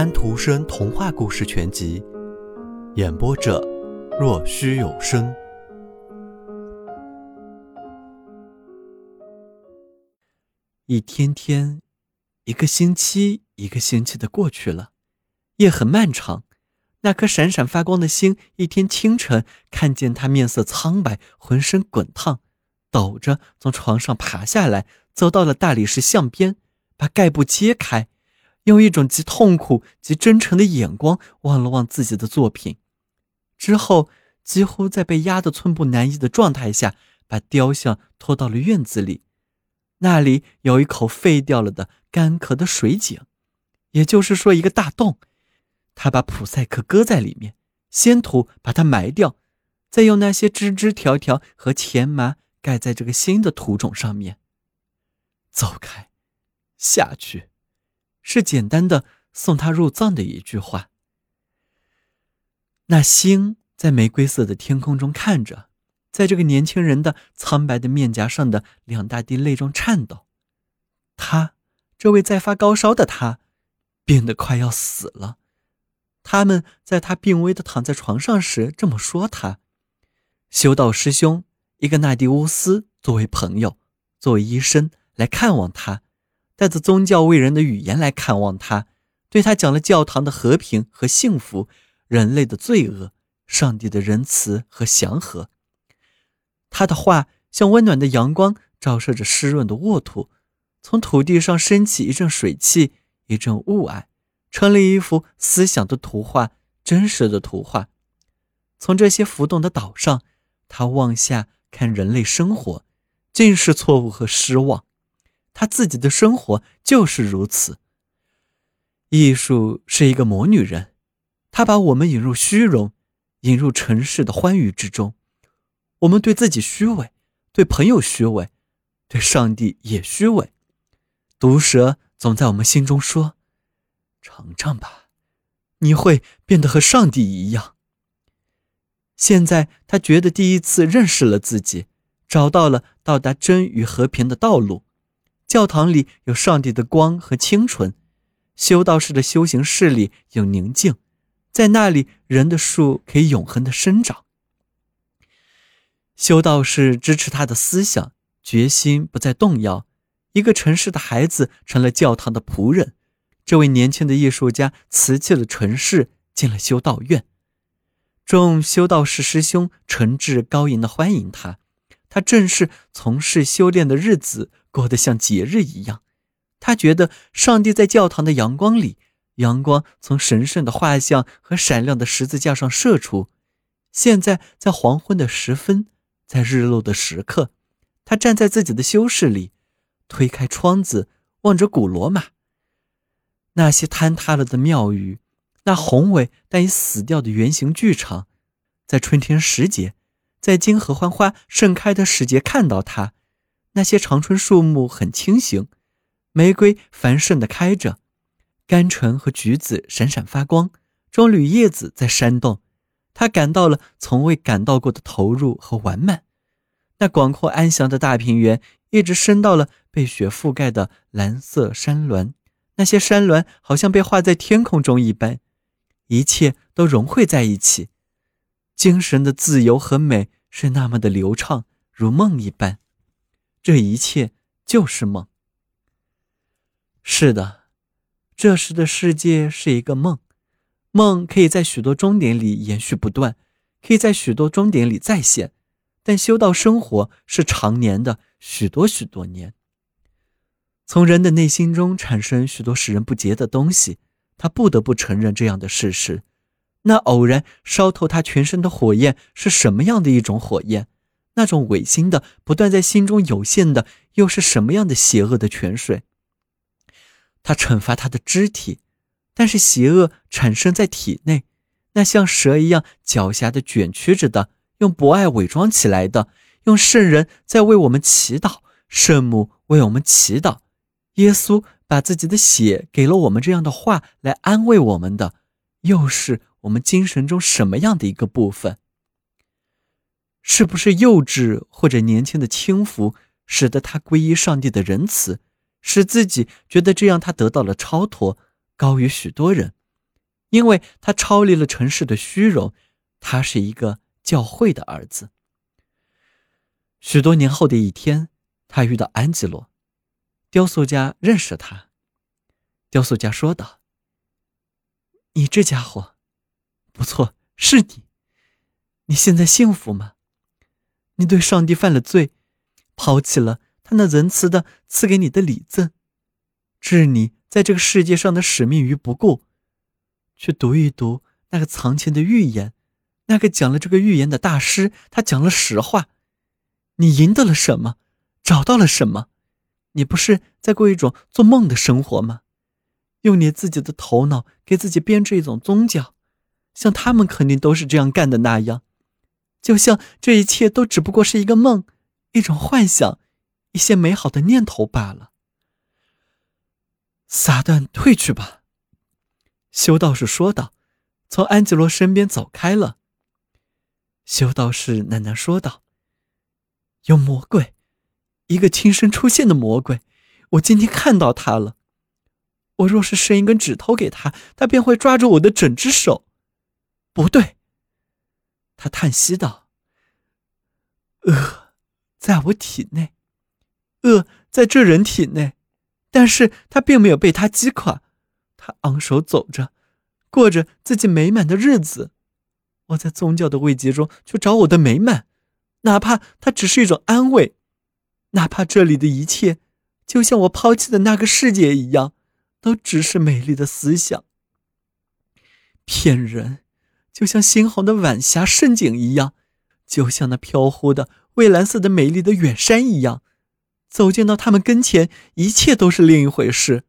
安徒生童话故事全集，演播者：若虚有声。一天天，一个星期，一个星期的过去了，夜很漫长。那颗闪闪发光的星，一天清晨看见他面色苍白，浑身滚烫，抖着从床上爬下来，走到了大理石像边，把盖布揭开，用一种极痛苦、极真诚的眼光望了望自己的作品，之后几乎在被压得寸步难移的状态下，把雕像拖到了院子里，那里有一口废掉了的干涸的水井，也就是说一个大洞。他把普赛克搁在里面，先土把它埋掉，再用那些枝枝条条和钱麻盖在这个新的土种上面。走开，下去，是简单的送他入葬的一句话。那星在玫瑰色的天空中看着，在这个年轻人的苍白的面颊上的两大滴泪中颤抖。他，这位在发高烧的他，变得快要死了。他们在他病危的躺在床上时这么说他：修道师兄，一个纳迪乌斯作为朋友，作为医生来看望他，带着宗教为人的语言来看望他，对他讲了教堂的和平和幸福，人类的罪恶，上帝的仁慈和祥和。他的话像温暖的阳光，照射着湿润的沃土，从土地上升起一阵水汽，一阵雾霭。成了一幅思想的图画，真实的图画。从这些浮动的岛上，他望下看人类生活，尽是错误和失望。他自己的生活就是如此。艺术是一个魔女人，她把我们引入虚荣，引入尘世的欢愉之中。我们对自己虚伪，对朋友虚伪，对上帝也虚伪。毒蛇总在我们心中说。尝尝吧，你会变得和上帝一样。现在他觉得第一次认识了自己，找到了到达真与和平的道路。教堂里有上帝的光和清纯，修道士的修行室里有宁静，在那里人的树可以永恒的生长。修道士支持他的思想，决心不再动摇。一个城市的孩子成了教堂的仆人。这位年轻的艺术家辞去了尘世，进了修道院。众修道士师兄诚挚高迎的欢迎他。他正式从事修炼的日子过得像节日一样。他觉得上帝在教堂的阳光里，阳光从神圣的画像和闪亮的十字架上射出。现在在黄昏的时分，在日落的时刻，他站在自己的修室里，推开窗子，望着古罗马。那些坍塌了的庙宇，那宏伟但已死掉的圆形剧场，在春天时节，在金合欢花盛开的时节看到它。那些长春树木很清醒，玫瑰繁盛的开着，甘醇和橘子闪闪发光，棕榈叶子在扇动。他感到了从未感到过的投入和完满。那广阔安详的大平原，一直伸到了被雪覆盖的蓝色山峦。那些山峦好像被画在天空中一般，一切都融汇在一起。精神的自由和美是那么的流畅，如梦一般。这一切就是梦。是的，这时的世界是一个梦。梦可以在许多终点里延续不断，可以在许多终点里再现。但修道生活是常年的，许多许多年。从人的内心中产生许多使人不洁的东西，他不得不承认这样的事实。那偶然烧透他全身的火焰是什么样的一种火焰？那种违心的、不断在心中涌现的，又是什么样的邪恶的泉水？他惩罚他的肢体，但是邪恶产生在体内。那像蛇一样狡黠的卷曲着的，用博爱伪装起来的，用圣人在为我们祈祷，圣母为我们祈祷。耶稣把自己的血给了我们，这样的话来安慰我们的，又是我们精神中什么样的一个部分？是不是幼稚或者年轻的轻浮，使得他皈依上帝的仁慈，使自己觉得这样他得到了超脱，高于许多人？因为他超离了尘世的虚荣，他是一个教会的儿子。许多年后的一天，他遇到安吉洛，雕塑家认识他。雕塑家说道：“你这家伙，不错，是你。你现在幸福吗？你对上帝犯了罪，抛弃了他那仁慈的赐给你的礼赠，置你在这个世界上的使命于不顾。”去读一读那个藏钱的预言，那个讲了这个预言的大师，他讲了实话。你赢得了什么？找到了什么？你不是在过一种做梦的生活吗？用你自己的头脑给自己编织一种宗教，像他们肯定都是这样干的那样，就像这一切都只不过是一个梦，一种幻想，一些美好的念头罢了。撒旦，退去吧。修道士说道，从安吉罗身边走开了。修道士喃喃说道：“有魔鬼，一个亲身出现的魔鬼，我今天看到他了。我若是伸一根指头给他，他便会抓住我的整只手。不对。”他叹息道：“恶在我体内，恶在这人体内，但是他并没有被他击垮。”他昂首走着，过着自己美满的日子。我在宗教的慰藉中去找我的美满，哪怕它只是一种安慰，哪怕这里的一切就像我抛弃的那个世界一样，都只是美丽的思想。骗人，就像猩红的晚霞盛景一样，就像那飘忽的蔚蓝色的美丽的远山一样。走进到他们跟前，一切都是另一回事。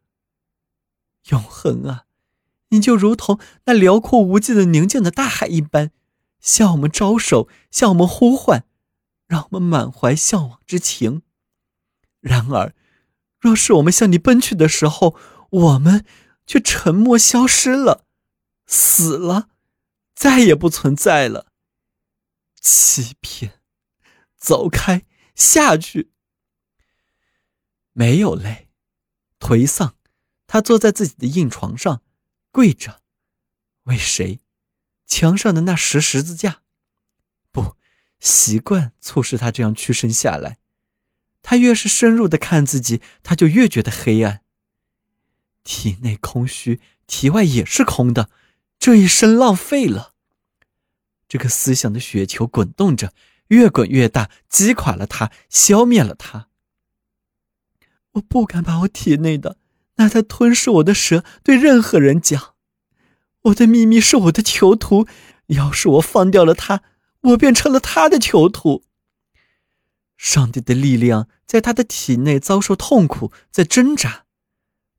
永恒啊，你就如同那辽阔无际的宁静的大海一般，向我们招手，向我们呼唤，让我们满怀向往之情。然而，若是我们向你奔去的时候，我们却沉默消失了，死了，再也不存在了。欺骗，走开，下去。没有泪，颓丧。他坐在自己的硬床上，跪着，为谁？墙上的那石十字架？不，习惯促使他这样屈身下来。他越是深入的看自己，他就越觉得黑暗。体内空虚，体外也是空的，这一生浪费了。这个思想的雪球滚动着，越滚越大，击垮了他，消灭了他。我不敢把我体内的。那在吞噬我的蛇对任何人讲，我的秘密是我的囚徒。要是我放掉了他，我便成了他的囚徒。上帝的力量在他的体内遭受痛苦，在挣扎。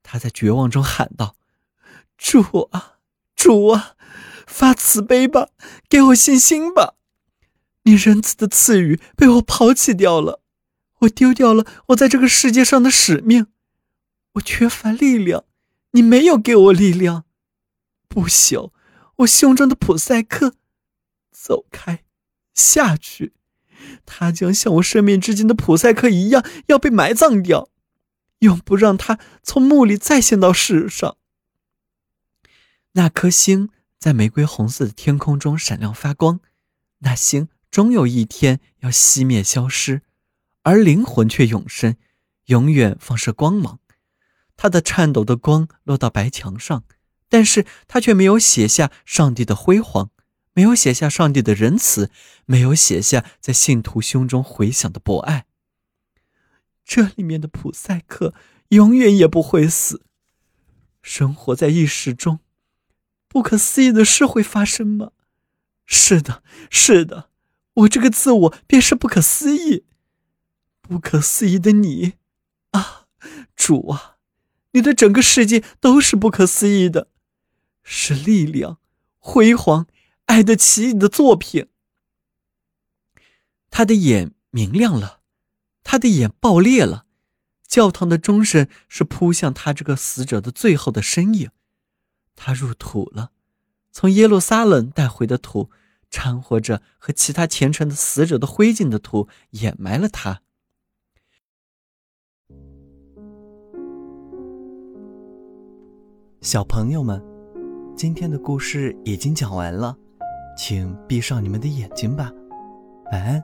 他在绝望中喊道：“主啊，主啊，发慈悲吧，给我信心吧！你仁慈的赐予被我抛弃掉了，我丢掉了我在这个世界上的使命。”我缺乏力量，你没有给我力量。不朽，我胸中的普赛克，走开，下去。他将像我生命之间的普赛克一样，要被埋葬掉，永不让他从墓里再现到世上。那颗星在玫瑰红色的天空中闪亮发光，那星终有一天要熄灭消失，而灵魂却永生，永远放射光芒。他的颤抖的光落到白墙上，但是他却没有写下上帝的辉煌，没有写下上帝的仁慈，没有写下在信徒胸中回响的博爱。这里面的普赛克永远也不会死，生活在意识中，不可思议的事会发生吗？是的，是的，我这个自我便是不可思议，不可思议的你，啊，主啊！你的整个世界都是不可思议的，是力量、辉煌、爱的奇异的作品。他的眼明亮了，他的眼爆裂了。教堂的钟声是扑向他这个死者的最后的身影。他入土了，从耶路撒冷带回的土，掺和着和其他虔诚的死者的灰烬的土，掩埋了他。小朋友们，今天的故事已经讲完了，请闭上你们的眼睛吧，晚安。